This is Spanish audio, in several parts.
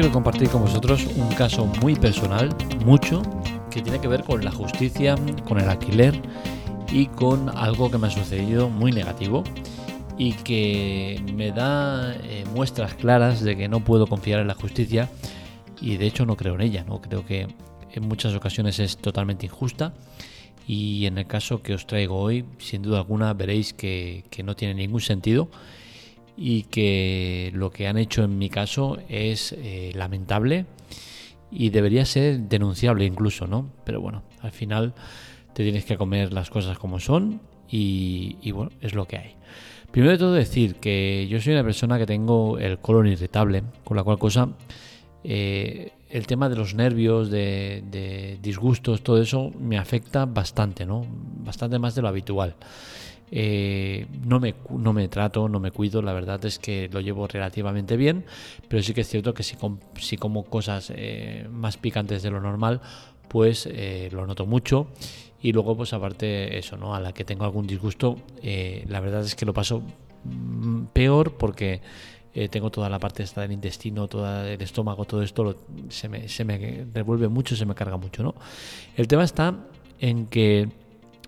quiero compartir con vosotros un caso muy personal, mucho, que tiene que ver con la justicia, con el alquiler y con algo que me ha sucedido muy negativo y que me da eh, muestras claras de que no puedo confiar en la justicia y de hecho no creo en ella, no creo que en muchas ocasiones es totalmente injusta y en el caso que os traigo hoy, sin duda alguna veréis que, que no tiene ningún sentido y que lo que han hecho en mi caso es eh, lamentable y debería ser denunciable incluso, ¿no? Pero bueno, al final te tienes que comer las cosas como son y, bueno, es lo que hay. Primero de todo decir que yo soy una persona que tengo el colon irritable, con la cual cosa eh, el tema de los nervios, de, de, disgustos, todo eso me afecta bastante, ¿no? Bastante más de lo habitual. Eh, no, me, no me trato, no me cuido, la verdad es que lo llevo relativamente bien, pero sí que es cierto que si, si como cosas eh, más picantes de lo normal, pues eh, lo noto mucho. Y luego, pues aparte eso, ¿no? A la que tengo algún disgusto, la verdad es que lo paso mm, peor porque tengo toda la parte del intestino, todo el estómago, todo esto se, me, se me revuelve mucho, se me carga mucho, ¿no? El tema está en que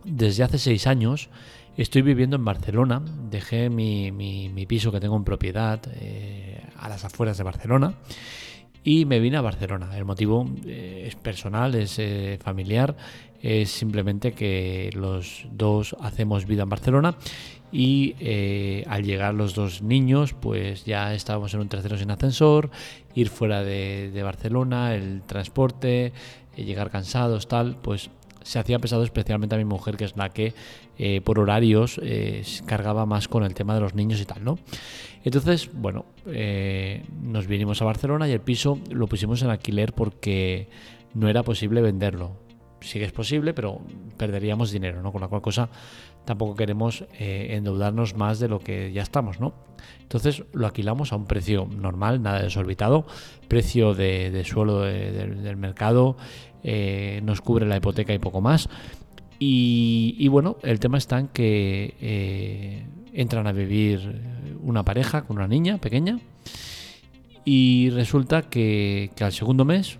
desde hace seis años Estoy viviendo en Barcelona, dejé mi, piso que tengo en propiedad eh, a las afueras de Barcelona y me vine a Barcelona. El motivo eh, es personal, es eh, familiar, es simplemente que los dos hacemos vida en Barcelona y al llegar los dos niños pues ya estábamos en un tercero sin ascensor, ir fuera de, de Barcelona, el transporte, llegar cansados, tal, pues se hacía pesado especialmente a mi mujer, que es la que eh, por horarios eh, cargaba más con el tema de los niños y tal, ¿no? Entonces, bueno, eh, nos vinimos a Barcelona y el piso lo pusimos en alquiler porque no era posible venderlo. Sí que es posible, pero perderíamos dinero, ¿no? Con la cual cosa tampoco queremos endeudarnos más de lo que ya estamos, ¿no? Entonces lo alquilamos a un precio normal, nada desorbitado, precio de, suelo del mercado, eh, nos cubre la hipoteca y poco más. Y, bueno, el tema está en que eh, entran a vivir una pareja con una niña pequeña y resulta que, al segundo mes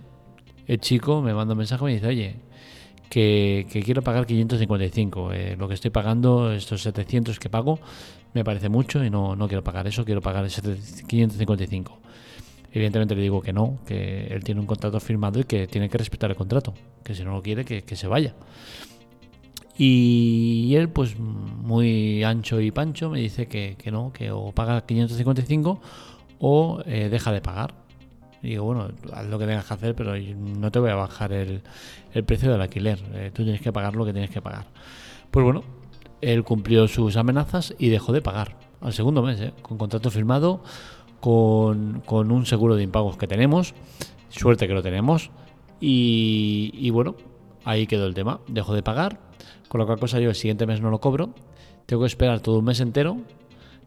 el chico me manda un mensaje y me dice, oye, que, quiero pagar 555. Eh, lo que estoy pagando, estos 700 que pago, me parece mucho y no, no quiero pagar eso, quiero pagar 555. Evidentemente le digo que no, que él tiene un contrato firmado y que tiene que respetar el contrato, que si no lo quiere, que, se vaya. Y él, pues muy ancho y pancho, me dice que, no, que o paga 555 o eh, deja de pagar. Digo, bueno, haz lo que tengas que hacer, pero no te voy a bajar el, precio del alquiler. Eh, tú tienes que pagar lo que tienes que pagar. Pues bueno, él cumplió sus amenazas y dejó de pagar al segundo mes, eh, con contrato firmado con, un seguro de impagos que tenemos. Suerte que lo tenemos. Y, bueno, ahí quedó el tema. Dejo de pagar. Con lo cual cosa yo el siguiente mes no lo cobro. Tengo que esperar todo un mes entero.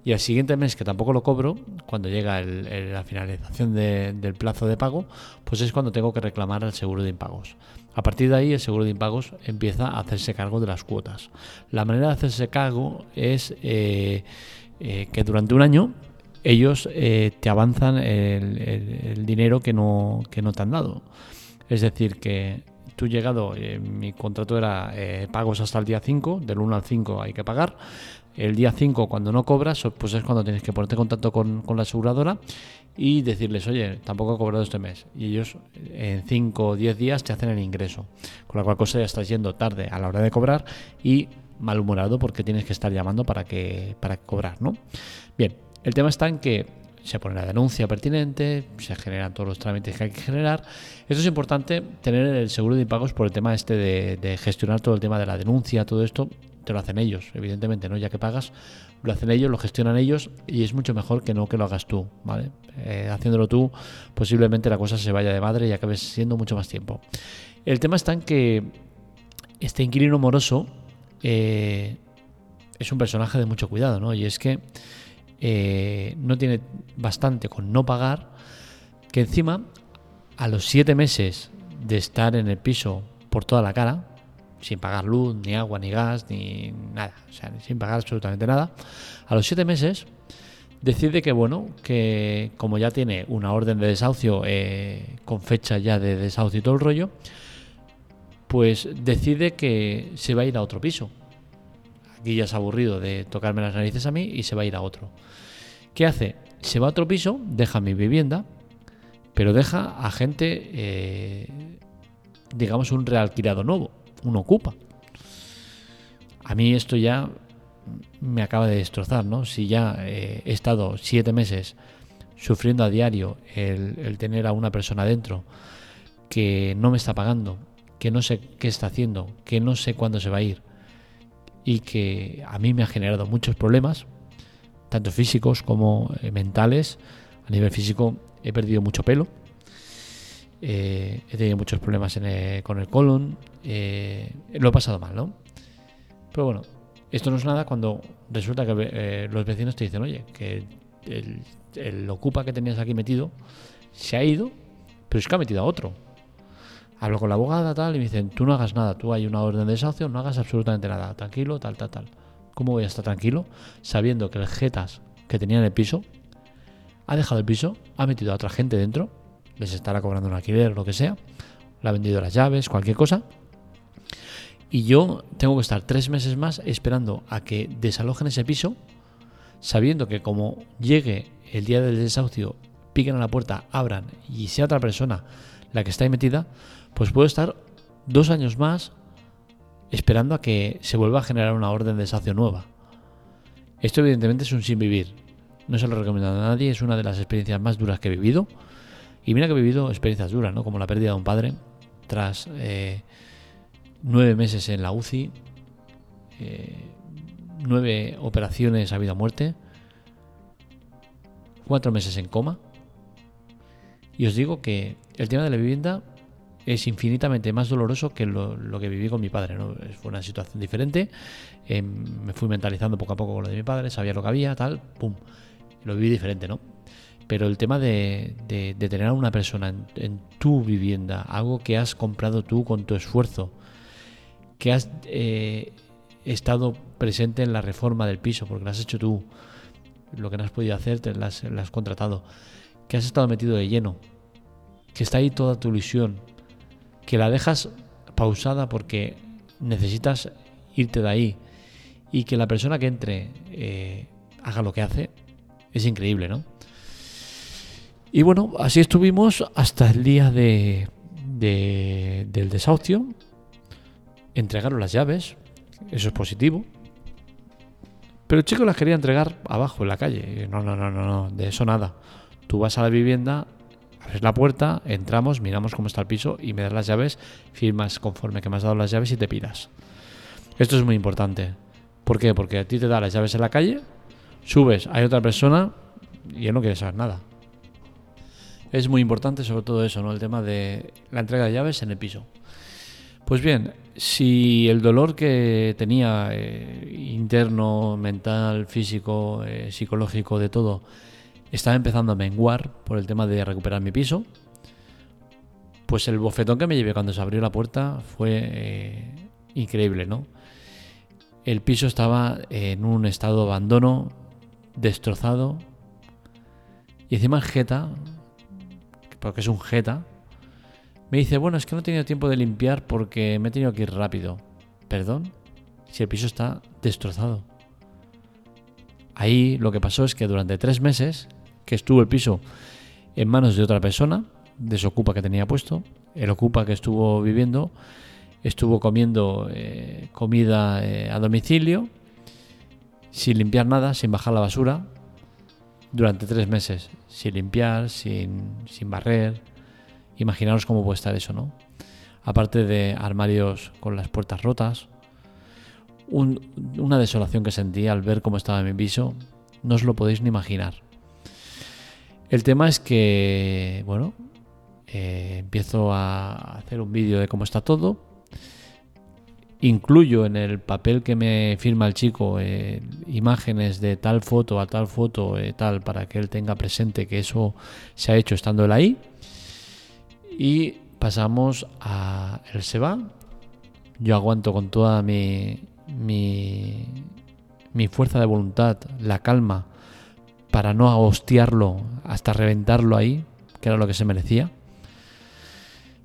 Y al siguiente mes que tampoco lo cobro, cuando llega la finalización del plazo de pago, pues es cuando tengo que reclamar al seguro de impagos. A partir de ahí el seguro de impagos empieza a hacerse cargo de las cuotas. La manera de hacerse cargo es eh, eh, que durante un año ellos eh, te avanzan el, dinero que no, que no te han dado. Es decir, que tú llegado, mi contrato era pagos hasta el día 5, del 1 al 5 hay que pagar. El día 5, cuando no cobras, pues es cuando tienes que ponerte en contacto con, la aseguradora y decirles, oye, tampoco he cobrado este mes. Y ellos en 5 o 10 días te hacen el ingreso. Con la cual cosa ya estás yendo tarde a la hora de cobrar y malhumorado porque tienes que estar llamando para que para cobrar, ¿no? Bien, el tema está en que se pone la denuncia pertinente, se generan todos los trámites que hay que generar. Esto es importante tener el seguro de impagos por el tema este de, gestionar todo el tema de la denuncia, todo esto te lo hacen ellos, evidentemente, ¿no? Ya que pagas, lo hacen ellos, lo gestionan ellos y es mucho mejor que no que lo hagas tú, ¿vale? Eh, haciéndolo tú, posiblemente la cosa se vaya de madre y acabes siendo mucho más tiempo. El tema está en que este inquilino moroso eh, es un personaje de mucho cuidado, ¿no? Y es que eh, no tiene bastante con no pagar, que encima a los siete meses de estar en el piso por toda la cara, sin pagar luz, ni agua, ni gas, ni nada, o sea, sin pagar absolutamente nada, a los siete meses decide que, bueno, que como ya tiene una orden de desahucio eh, con fecha ya de desahucio y todo el rollo, pues decide que se va a ir a otro piso. Aquí ya es aburrido de tocarme las narices a mí y se va a ir a otro. ¿Qué hace? Se va a otro piso, deja mi vivienda, pero deja a gente, eh, digamos, un realquilado nuevo, un ocupa. A mí esto ya me acaba de destrozar, ¿no? Si ya eh, he estado siete meses sufriendo a diario el, tener a una persona dentro que no me está pagando, que no sé qué está haciendo, que no sé cuándo se va a ir y que a mí me ha generado muchos problemas, tanto físicos como eh, mentales. A nivel físico he perdido mucho pelo, eh, he tenido muchos problemas con el colon, lo he pasado mal, ¿no? Pero bueno, esto no es nada cuando resulta que eh, los vecinos te dicen, oye, que el, ocupa que tenías aquí metido se ha ido, pero es que ha metido a otro. Hablo con la abogada, tal, y me dicen, tú no hagas nada, tú hay una orden de desahucio, no hagas absolutamente nada, tranquilo, tal, tal, tal. ¿Cómo voy a estar tranquilo sabiendo que el Jetas que tenía en el piso ha dejado el piso, ha metido a otra gente dentro, les estará cobrando un alquiler lo que sea, le ha vendido las llaves, cualquier cosa, y yo tengo que estar tres meses más esperando a que desalojen ese piso, sabiendo que como llegue el día del desahucio, piquen a la puerta, abran y sea otra persona la que está ahí metida, pues puedo estar dos años más esperando a que se vuelva a generar una orden de desahucio nueva. Esto evidentemente es un sin vivir. No se lo recomiendo a nadie, es una de las experiencias más duras que he vivido. Y mira que he vivido experiencias duras, ¿no? Como la pérdida de un padre tras eh, nueve meses en la UCI, eh, nueve operaciones a vida o muerte, cuatro meses en coma. Y os digo que el tema de la vivienda es infinitamente más doloroso que lo, que viví con mi padre. ¿no? Fue una situación diferente. Eh, me fui mentalizando poco a poco con lo de mi padre, sabía lo que había, tal, pum. Lo viví diferente, ¿no? Pero el tema de, tener a una persona en, tu vivienda, algo que has comprado tú con tu esfuerzo, que has eh, estado presente en la reforma del piso, porque lo has hecho tú, lo que no has podido hacer, te lo has, contratado, que has estado metido de lleno, que está ahí toda tu ilusión, que la dejas pausada porque necesitas irte de ahí y que la persona que entre eh, haga lo que hace, es increíble, ¿no? Y bueno, así estuvimos hasta el día de, del desahucio, entregaron las llaves, eso es positivo. Pero el chico las quería entregar abajo, en la calle. No, no, no, no, no, de eso nada. Tú vas a la vivienda, abres la puerta, entramos, miramos cómo está el piso y me das las llaves, firmas conforme que me has dado las llaves y te piras. Esto es muy importante. ¿Por qué? Porque a ti te da las llaves en la calle, subes, hay otra persona y él no quiere saber nada. Es muy importante sobre todo eso, ¿no? El tema de la entrega de llaves en el piso. Pues bien, si el dolor que tenía eh, interno, mental, físico, eh, psicológico, de todo, estaba empezando a menguar por el tema de recuperar mi piso, pues el bofetón que me llevé cuando se abrió la puerta fue eh, increíble, ¿no? El piso estaba en un estado de abandono, destrozado, y encima Jeta, porque es un Jeta, me dice, bueno, es que no he tenido tiempo de limpiar porque me he tenido que ir rápido. ¿Perdón? Si el piso está destrozado. Ahí lo que pasó es que durante tres meses que estuvo el piso en manos de otra persona, de su ocupa que tenía puesto, el ocupa que estuvo viviendo, estuvo comiendo eh, comida eh, a domicilio, sin limpiar nada, sin bajar la basura, durante tres meses, sin limpiar, sin, sin barrer, Imaginaros cómo puede estar eso, ¿no? Aparte de armarios con las puertas rotas, una desolación que sentí al ver cómo estaba mi piso, no os lo podéis ni imaginar. El tema es que, bueno, eh, empiezo a hacer un vídeo de cómo está todo. Incluyo en el papel que me firma el chico eh, imágenes de tal foto a tal foto, eh, tal, para que él tenga presente que eso se ha hecho estando él ahí. Y pasamos a el se va. Yo aguanto con toda mi, mi, mi fuerza de voluntad, la calma, para no hostiarlo hasta reventarlo ahí, que era lo que se merecía.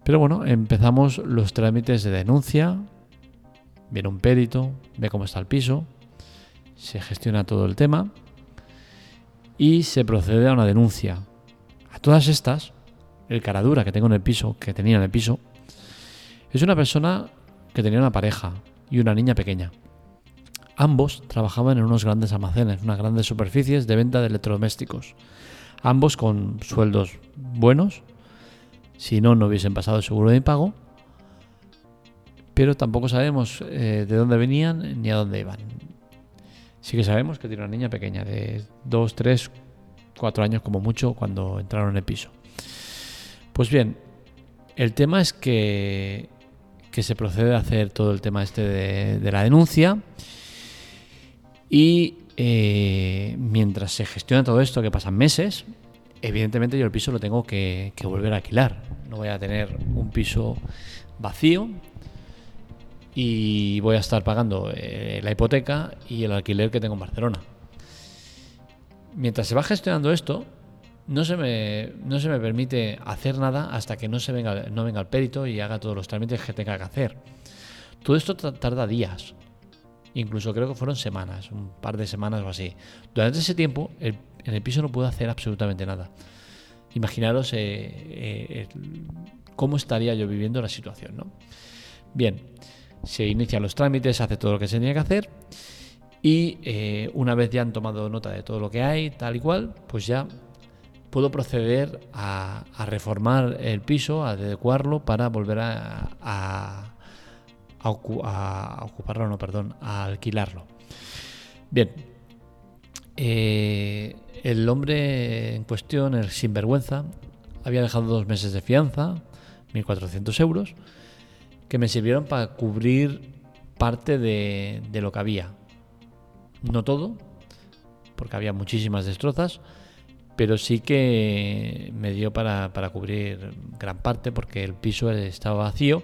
Pero bueno, empezamos los trámites de denuncia, viene un perito, ve cómo está el piso, se gestiona todo el tema y se procede a una denuncia. A todas estas, el caradura que tengo en el piso, que tenía en el piso, es una persona que tenía una pareja y una niña pequeña. Ambos trabajaban en unos grandes almacenes, unas grandes superficies de venta de electrodomésticos. Ambos con sueldos buenos, si no, no hubiesen pasado el seguro de pago, pero tampoco sabemos eh, de dónde venían ni a dónde iban. Sí que sabemos que tiene una niña pequeña, de 2, 3, 4 años como mucho cuando entraron en el piso. Pues bien, el tema es que, que se procede a hacer todo el tema este de, la denuncia y eh, mientras se gestiona todo esto, que pasan meses, evidentemente yo el piso lo tengo que, que volver a alquilar. No voy a tener un piso vacío y voy a estar pagando eh, la hipoteca y el alquiler que tengo en Barcelona. Mientras se va gestionando esto, no se me, no se me permite hacer nada hasta que no, venga, no venga el perito y haga todos los trámites que tenga que hacer. Todo esto tarda días, incluso creo que fueron semanas, un par de semanas o así. Durante ese tiempo, en el piso no puedo hacer absolutamente nada. Imaginaros eh, eh, cómo estaría yo viviendo la situación, ¿no? Bien, se inician los trámites, hace todo lo que se tenía que hacer y eh, una vez ya han tomado nota de todo lo que hay, tal y cual, pues ya puedo proceder a, reformar el piso, a adecuarlo para volver a, a, ocuparlo, no, perdón, a alquilarlo. Bien, eh, el hombre en cuestión, el sinvergüenza, había dejado dos meses de fianza, 1.400 euros, que me sirvieron para cubrir parte de, lo que había. No todo, porque había muchísimas destrozas, pero sí que me dio para, cubrir gran parte porque el piso estaba vacío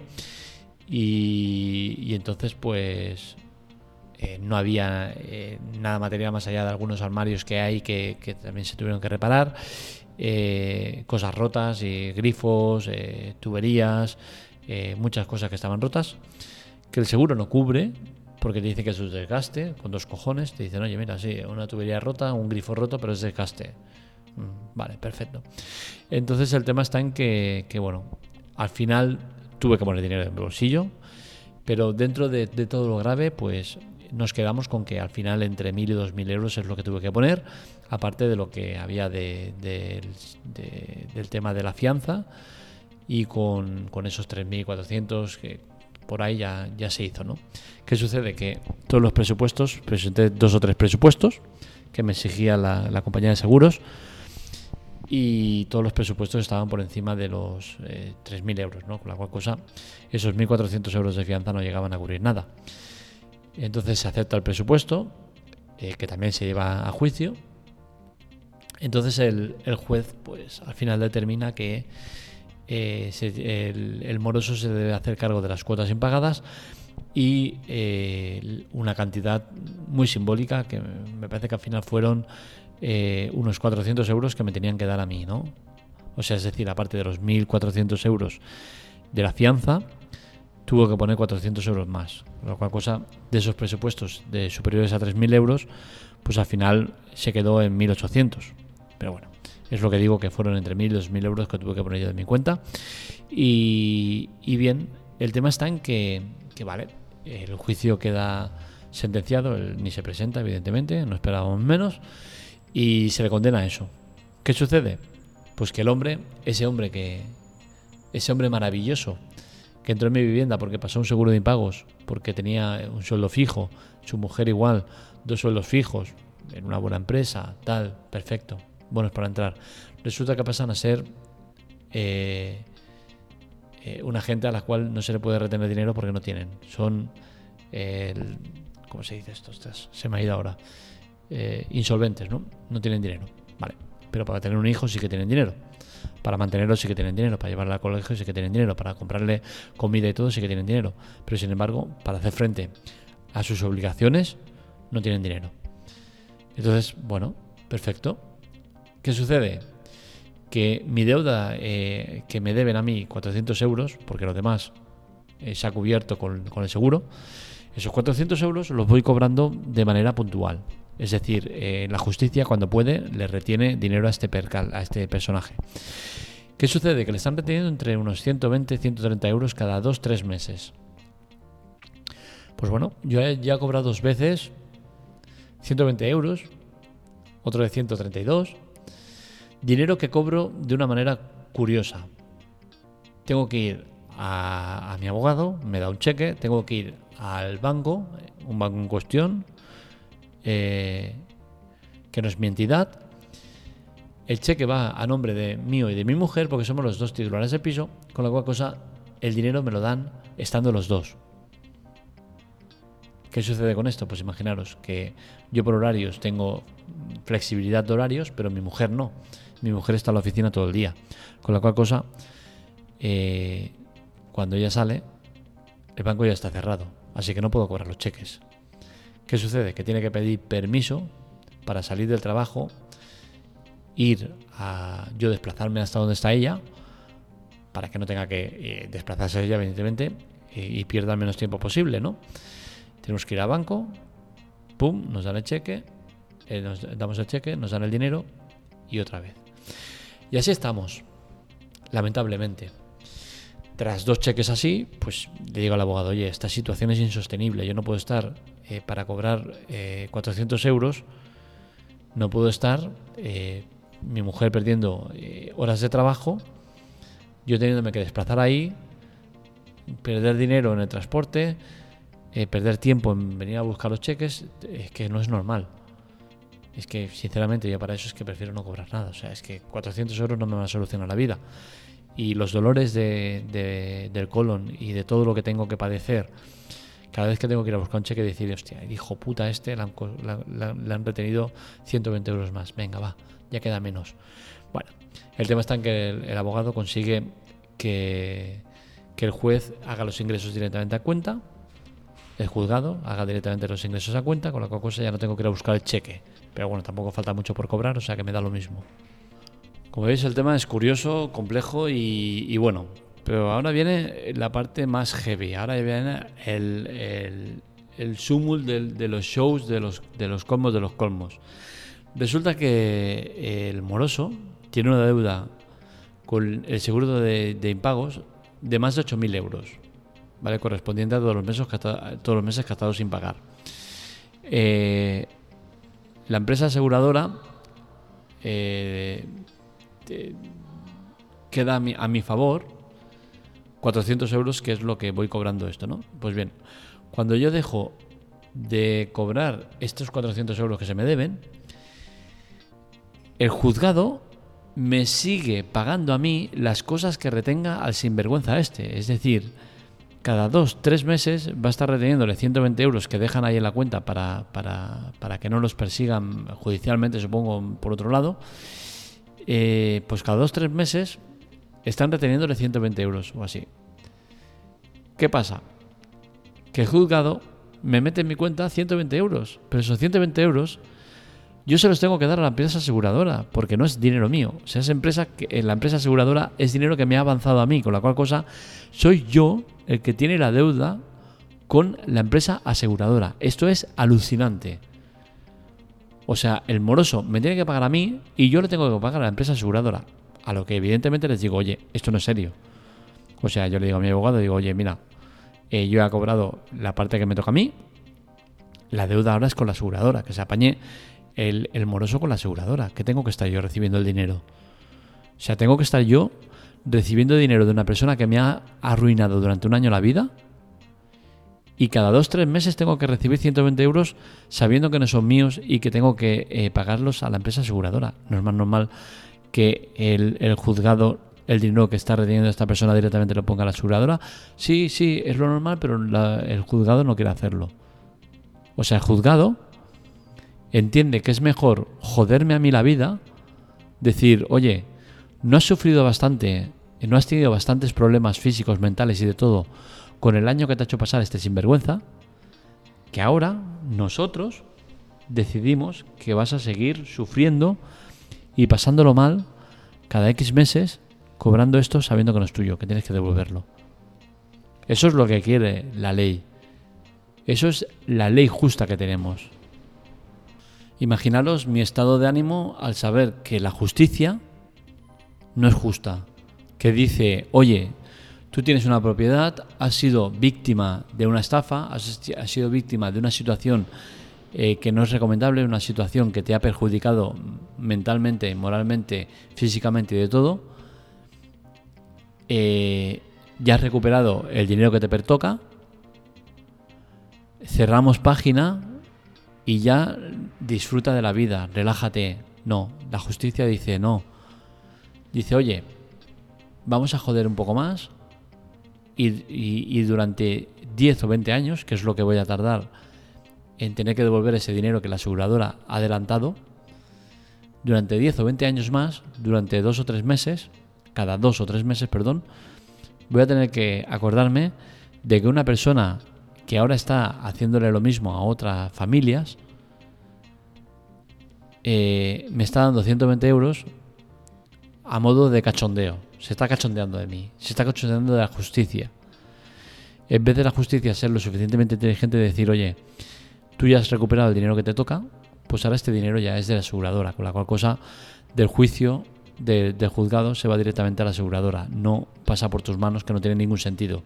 y, entonces pues eh, no había eh, nada material más allá de algunos armarios que hay que, también se tuvieron que reparar, eh, cosas rotas y grifos, tuberías, eh, muchas cosas que estaban rotas, que el seguro no cubre, porque te dice que es un desgaste, con dos cojones, te dicen, oye, mira, sí, una tubería rota, un grifo roto, pero es desgaste. Mm, vale, perfecto. Entonces el tema está en que, bueno, al final tuve que poner dinero en mi bolsillo, pero dentro de, todo lo grave, pues nos quedamos con que al final entre 1.000 y 2.000 euros es lo que tuve que poner, aparte de lo que había del tema de la fianza y con, esos 3.400 que por ahí ya, ya se hizo, ¿no? ¿Qué sucede? Que todos los presupuestos, presenté dos o tres presupuestos que me exigía la, compañía de seguros y todos los presupuestos estaban por encima de los 3.000 eh, euros, ¿no? Con la cual cosa, esos 1.400 euros de fianza no llegaban a cubrir nada. Entonces se acepta el presupuesto, eh, que también se lleva a juicio. Entonces el, el juez, pues al final determina que eh, el, moroso se debe hacer cargo de las cuotas impagadas y eh, una cantidad muy simbólica que me parece que al final fueron eh, unos 400 euros que me tenían que dar a mí, ¿no? O sea, es decir, aparte de los 1.400 euros de la fianza, tuvo que poner 400 euros más. Lo cual cosa, de esos presupuestos de superiores a 3.000 euros, pues al final se quedó en 1.800. Pero bueno, es lo que digo que fueron entre 1.000 y 2.000 euros que tuve que poner yo de mi cuenta. Y, bien, el tema está en que, vale, el juicio queda sentenciado, ni se presenta, evidentemente, no esperábamos menos, y se le condena a eso. ¿Qué sucede? Pues que el hombre, ese hombre que, ese hombre maravilloso, que entró en mi vivienda porque pasó un seguro de impagos, porque tenía un sueldo fijo, su mujer igual, dos sueldos fijos, en una buena empresa, tal, perfecto, buenos para entrar. Resulta que pasan a ser eh, eh, una gente a la cual no se le puede retener dinero porque no tienen. Son, ¿cómo se dice esto? se me ha ido ahora. Eh, insolventes, ¿no? No tienen dinero. Vale. Pero para tener un hijo sí que tienen dinero. Para mantenerlo sí que tienen dinero. Para llevarlo al colegio sí que tienen dinero. Para comprarle comida y todo sí que tienen dinero. Pero sin embargo, para hacer frente a sus obligaciones, no tienen dinero. Entonces, bueno, perfecto ¿Qué sucede? Que mi deuda eh, que me deben a mí 400 euros, porque lo demás eh, se ha cubierto con, con el seguro, esos 400 euros los voy cobrando de manera puntual. Es decir, eh, la justicia cuando puede le retiene dinero a este percal, a este personaje. ¿Qué sucede? Que le están reteniendo entre unos 120 y 130 euros cada 2-3 meses. Pues bueno, yo ya he cobrado dos veces 120 euros, otro de 132. Dinero que cobro de una manera curiosa. Tengo que ir a, mi abogado, me da un cheque, tengo que ir al banco, un banco en cuestión, eh, que no es mi entidad. El cheque va a nombre de mío y de mi mujer, porque somos los dos titulares del piso, con la cual cosa el dinero me lo dan estando los dos. ¿Qué sucede con esto? Pues imaginaros que yo por horarios tengo flexibilidad de horarios, pero mi mujer no. Mi mujer está en la oficina todo el día. Con la cual cosa, eh, cuando ella sale, el banco ya está cerrado. Así que no puedo cobrar los cheques. ¿Qué sucede? Que tiene que pedir permiso para salir del trabajo, ir a yo desplazarme hasta donde está ella, para que no tenga que eh, desplazarse ella, evidentemente, y, pierda el menos tiempo posible, ¿no? Tenemos que ir al banco, pum, nos dan el cheque, eh, nos damos el cheque, nos dan el dinero y otra vez. Y así estamos, lamentablemente. Tras dos cheques así, pues le digo al abogado, oye, esta situación es insostenible, yo no puedo estar eh, para cobrar 400 eh, euros, no puedo estar eh, mi mujer perdiendo horas de trabajo, yo teniéndome que desplazar ahí, perder dinero en el transporte, perder tiempo en venir a buscar los cheques, es que no es normal. Es que, sinceramente, yo para eso es que prefiero no cobrar nada. O sea, es que 400 euros no me va a solucionar la vida y los dolores de, del colon y de todo lo que tengo que padecer, cada vez que tengo que ir a buscar un cheque, decir, hostia, el hijo puta este le han, retenido 120 euros más. Venga, va, ya queda menos. Bueno, el tema está en que el, abogado consigue que, que, el juez haga los ingresos directamente a cuenta, el juzgado haga directamente los ingresos a cuenta, con la cual cosa ya no tengo que ir a buscar el cheque. Pero bueno, tampoco falta mucho por cobrar, o sea que me da lo mismo. Como veis, el tema es curioso, complejo y, bueno. Pero ahora viene la parte más heavy. Ahora viene el, sumul de, los shows, de los, de los colmos de los colmos. Resulta que el moroso tiene una deuda con el seguro de, impagos de más de 8.000 euros, ¿vale? correspondiente a todos los meses, los meses gastados sin pagar. Eh, la empresa aseguradora eh, queda a mi, favor 400 euros, que es lo que voy cobrando esto, ¿no? Pues bien, cuando yo dejo de cobrar estos 400 euros que se me deben, el juzgado me sigue pagando a mí las cosas que retenga al sinvergüenza este. Es decir, cada dos, tres meses va a estar reteniéndole 120 euros que dejan ahí en la cuenta para, para, para que no los persigan judicialmente, supongo, por otro lado. Eh, pues cada dos tres meses están reteniéndole 120 euros o así. ¿Qué pasa? Que el juzgado me mete en mi cuenta 120 euros, pero esos 120 euros yo se los tengo que dar a la empresa aseguradora, porque no es dinero mío. O sea, esa empresa, que, la empresa aseguradora es dinero que me ha avanzado a mí, con la cual cosa soy yo el que tiene la deuda con la empresa aseguradora. Esto es alucinante. O sea, el moroso me tiene que pagar a mí y yo le tengo que pagar a la empresa aseguradora. A lo que evidentemente les digo, oye, esto no es serio. O sea, yo le digo a mi abogado, digo, oye, mira, eh, yo he cobrado la parte que me toca a mí, la deuda ahora es con la aseguradora, que se apañe el, el moroso con la aseguradora, que tengo que estar yo recibiendo el dinero. O sea, tengo que estar yo recibiendo dinero de una persona que me ha arruinado durante un año la vida y cada dos tres meses tengo que recibir 120 euros sabiendo que no son míos y que tengo que eh, pagarlos a la empresa aseguradora. No es más normal que el, juzgado el dinero que está reteniendo esta persona directamente lo ponga a la aseguradora. Sí, sí, es lo normal, pero el juzgado no quiere hacerlo. O sea, el juzgado entiende que es mejor joderme a mí la vida, decir, oye, no has sufrido bastante, no has tenido bastantes problemas físicos, mentales y de todo con el año que te ha hecho pasar este sinvergüenza, que ahora nosotros decidimos que vas a seguir sufriendo y pasándolo mal cada X meses cobrando esto sabiendo que no es tuyo, que tienes que devolverlo. Eso es lo que quiere la ley. Eso es la ley justa que tenemos. Imaginaros mi estado de ánimo al saber que la justicia no es justa. Que dice, oye, tú tienes una propiedad, has sido víctima de una estafa, has, sido víctima de una situación eh, que no es recomendable, una situación que te ha perjudicado mentalmente, moralmente, físicamente y de todo. Eh, ya has recuperado el dinero que te pertoca. Cerramos página y ya disfruta de la vida, relájate. No, la justicia dice no. Dice, oye, vamos a joder un poco más y, durante 10 o 20 años, que es lo que voy a tardar en tener que devolver ese dinero que la aseguradora ha adelantado, durante 10 o 20 años más, durante dos o tres meses, cada dos o tres meses, perdón, voy a tener que acordarme de que una persona que ahora está haciéndole lo mismo a otras familias, eh, me está dando 120 euros a modo de cachondeo. Se está cachondeando de mí, se está cachondeando de la justicia. En vez de la justicia ser lo suficientemente inteligente de decir, oye, tú ya has recuperado el dinero que te toca, pues ahora este dinero ya es de la aseguradora, con la cual cosa del juicio del juzgado se va directamente a la aseguradora, no pasa por tus manos, que no tiene ningún sentido.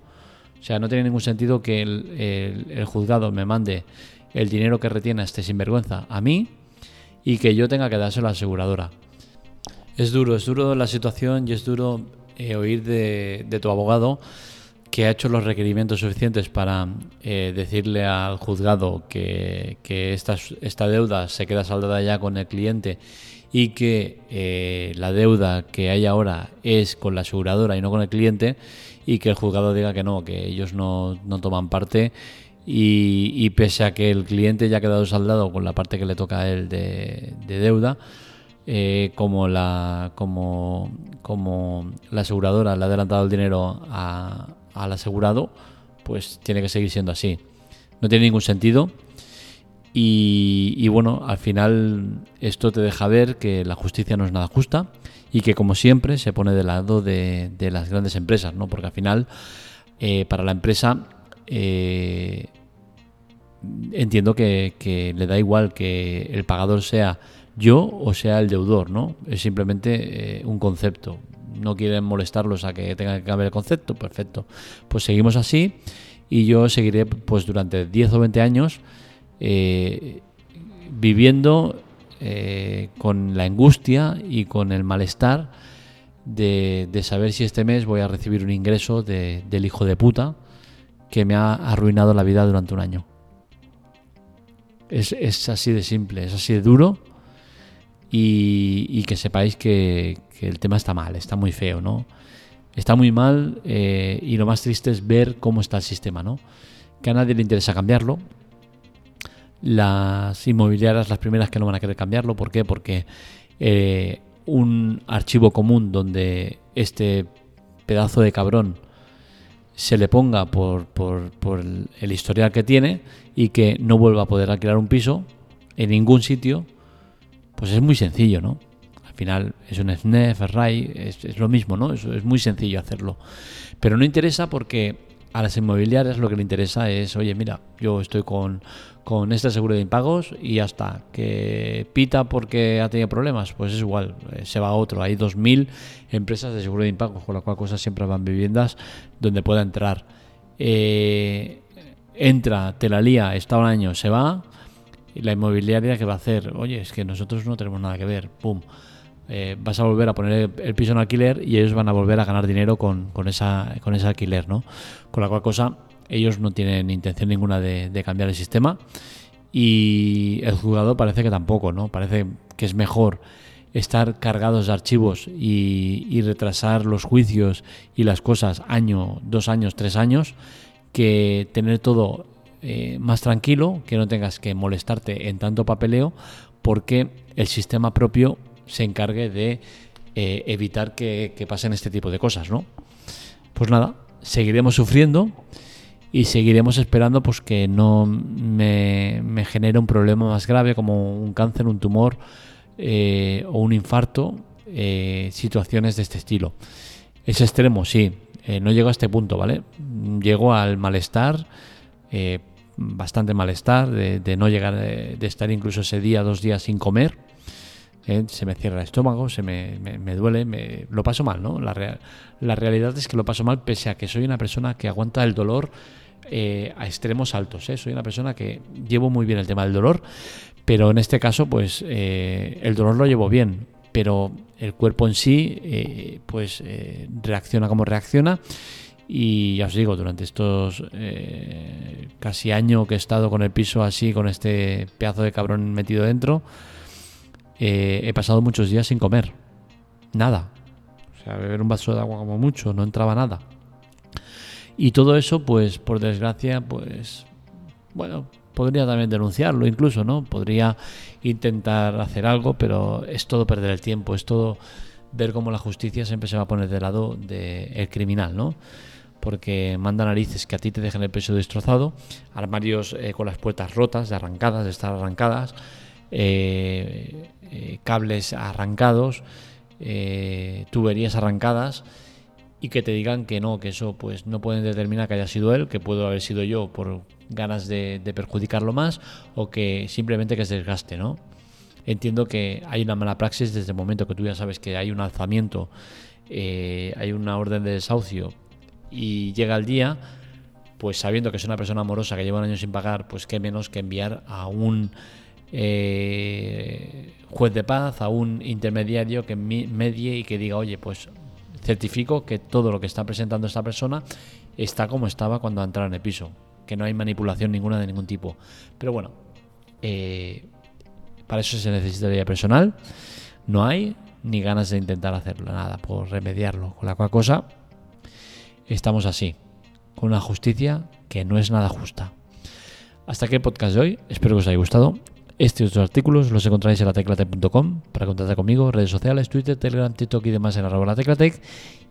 O sea, no tiene ningún sentido que el, juzgado me mande el dinero que retiene este sinvergüenza a mí y que yo tenga que dárselo a la aseguradora. Es duro, es duro la situación y es duro eh, oír de, tu abogado que ha hecho los requerimientos suficientes para eh, decirle al juzgado que, esta, deuda se queda saldada ya con el cliente y que eh, la deuda que hay ahora es con la aseguradora y no con el cliente y que el juzgado diga que no, que ellos no, toman parte y, pese a que el cliente ya ha quedado saldado con la parte que le toca a él de, deuda, eh, como, la, como, como la aseguradora le ha adelantado el dinero al asegurado, pues tiene que seguir siendo así. No tiene ningún sentido. Y, bueno, al final esto te deja ver que la justicia no es nada justa y que como siempre se pone del lado de, las grandes empresas, ¿no? Porque al final eh, para la empresa eh, entiendo que, le da igual que el pagador sea yo o sea el deudor, ¿no? Es simplemente eh, un concepto. No quieren molestarlos a que tengan que cambiar el concepto, perfecto. Pues seguimos así y yo seguiré pues durante 10 o 20 años viviendo eh, con la angustia y con el malestar de, saber si este mes voy a recibir un ingreso del hijo de puta que me ha arruinado la vida durante un año. Es, así de simple, es así de duro y, que sepáis que, el tema está mal, está muy feo, ¿no? Está muy mal eh, y lo más triste es ver cómo está el sistema, ¿no? Que a nadie le interesa cambiarlo, las inmobiliarias las primeras que no van a querer cambiarlo. ¿Por qué? Porque eh, un archivo común donde este pedazo de cabrón se le ponga por, el, historial que tiene y que no vuelva a poder alquilar un piso en ningún sitio, pues es muy sencillo, ¿no? Al final es un SNEF, RAI, es, es lo mismo, ¿no? Es, es muy sencillo hacerlo. Pero no interesa porque a las inmobiliarias lo que le interesa es, oye, mira, yo estoy con, con este seguro de impagos y ya está. Que pita porque ha tenido problemas, pues es igual, eh, se va a otro. Hay 2.000 empresas de seguro de impagos, con la cual cosa siempre van viviendas donde pueda entrar. Eh, entra, te la lía, está un año, se va. Y la inmobiliaria que va a hacer, oye, es que nosotros no tenemos nada que ver, pum. Eh, vas a volver a poner el, piso en alquiler y ellos van a volver a ganar dinero con, con, esa, con ese alquiler, ¿no? Con la cual cosa ellos no tienen intención ninguna de, cambiar el sistema y el juzgado parece que tampoco, ¿no? Parece que es mejor estar cargados de archivos y, retrasar los juicios y las cosas año, dos años, tres años, que tener todo eh, más tranquilo, que no tengas que molestarte en tanto papeleo, porque el sistema propio se encargue de eh, evitar que, que pasen este tipo de cosas, ¿no? Pues nada, seguiremos sufriendo y seguiremos esperando pues que no me, genere un problema más grave como un cáncer, un tumor eh, o un infarto, situaciones de este estilo. Es extremo, sí, no llego a este punto, ¿vale? Llego al malestar, bastante malestar, de, no llegar, de estar incluso ese día, dos días sin comer ¿eh? se me cierra el estómago, se me, duele, me, lo paso mal, ¿no? La, la, realidad es que lo paso mal pese a que soy una persona que aguanta el dolor eh, a extremos altos, ¿eh? Soy una persona que llevo muy bien el tema del dolor, pero en este caso, pues el dolor lo llevo bien, pero el cuerpo en sí, pues reacciona como reacciona. Y ya os digo, durante estos casi año que he estado con el piso así, con este pedazo de cabrón metido dentro, eh, he pasado muchos días sin comer. Nada. O sea, beber un vaso de agua como mucho, no entraba nada. Y todo eso, pues, por desgracia, pues, bueno, podría también denunciarlo incluso, ¿no? Podría intentar hacer algo, pero es todo perder el tiempo, es todo ver cómo la justicia siempre se va a poner de lado del criminal, ¿no? Porque manda narices que a ti te dejen el peso destrozado, armarios eh, con las puertas rotas, de arrancadas, de estar arrancadas, eh, eh, cables arrancados, eh, tuberías arrancadas y que te digan que no, que eso pues no pueden determinar que haya sido él, que puedo haber sido yo por ganas de, perjudicarlo más o que simplemente que es desgaste, ¿no? Entiendo que hay una mala praxis desde el momento que tú ya sabes que hay un alzamiento, hay una orden de desahucio y llega el día, pues sabiendo que es una persona amorosa que lleva un año sin pagar, pues qué menos que enviar a un eh, juez de paz, a un intermediario que medie y que diga, oye, pues certifico que todo lo que está presentando esta persona está como estaba cuando entrara en el piso, que no hay manipulación ninguna de ningún tipo. Pero bueno, eh, para eso se necesitaría personal, no hay ni ganas de intentar hacerlo, nada, por remediarlo. Con la cual cosa, estamos así, con una justicia que no es nada justa. Hasta aquí el podcast de hoy, espero que os haya gustado este y otros artículos los encontráis en lateclatec.com para contactar conmigo, redes sociales, Twitter, Telegram, TikTok y demás en arroba lateclatec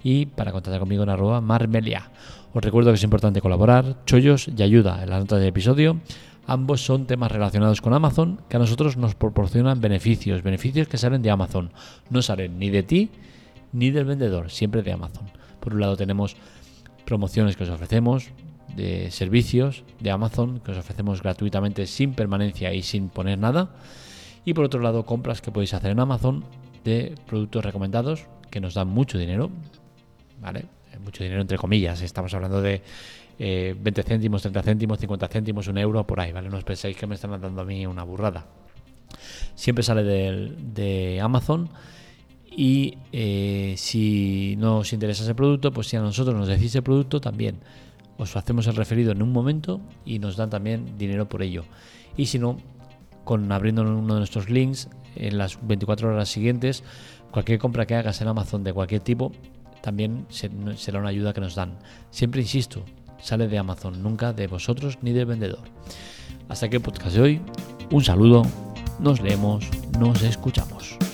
y para contactar conmigo en arroba marmelia. Os recuerdo que es importante colaborar, chollos y ayuda en la nota del episodio. Ambos son temas relacionados con Amazon que a nosotros nos proporcionan beneficios, beneficios que salen de Amazon. No salen ni de ti ni del vendedor, siempre de Amazon. Por un lado tenemos promociones que os ofrecemos, de servicios de Amazon que os ofrecemos gratuitamente sin permanencia y sin poner nada. Y por otro lado, compras que podéis hacer en Amazon de productos recomendados que nos dan mucho dinero. ¿Vale? Eh, mucho dinero entre comillas. Estamos hablando de 20 eh, céntimos, 30 céntimos, 50 céntimos, un euro por ahí. ¿Vale? No os penséis que me están dando a mí una burrada. Siempre sale de, Amazon. Y eh, si no os interesa ese producto, pues si a nosotros nos decís el producto, también os hacemos el referido en un momento y nos dan también dinero por ello. Y si no, con abriendo uno de nuestros links en las 24 horas siguientes, cualquier compra que hagas en Amazon de cualquier tipo, también será una ayuda que nos dan. Siempre insisto, sale de Amazon, nunca de vosotros ni del vendedor. Hasta aquí el podcast de hoy. Un saludo, nos leemos, nos escuchamos.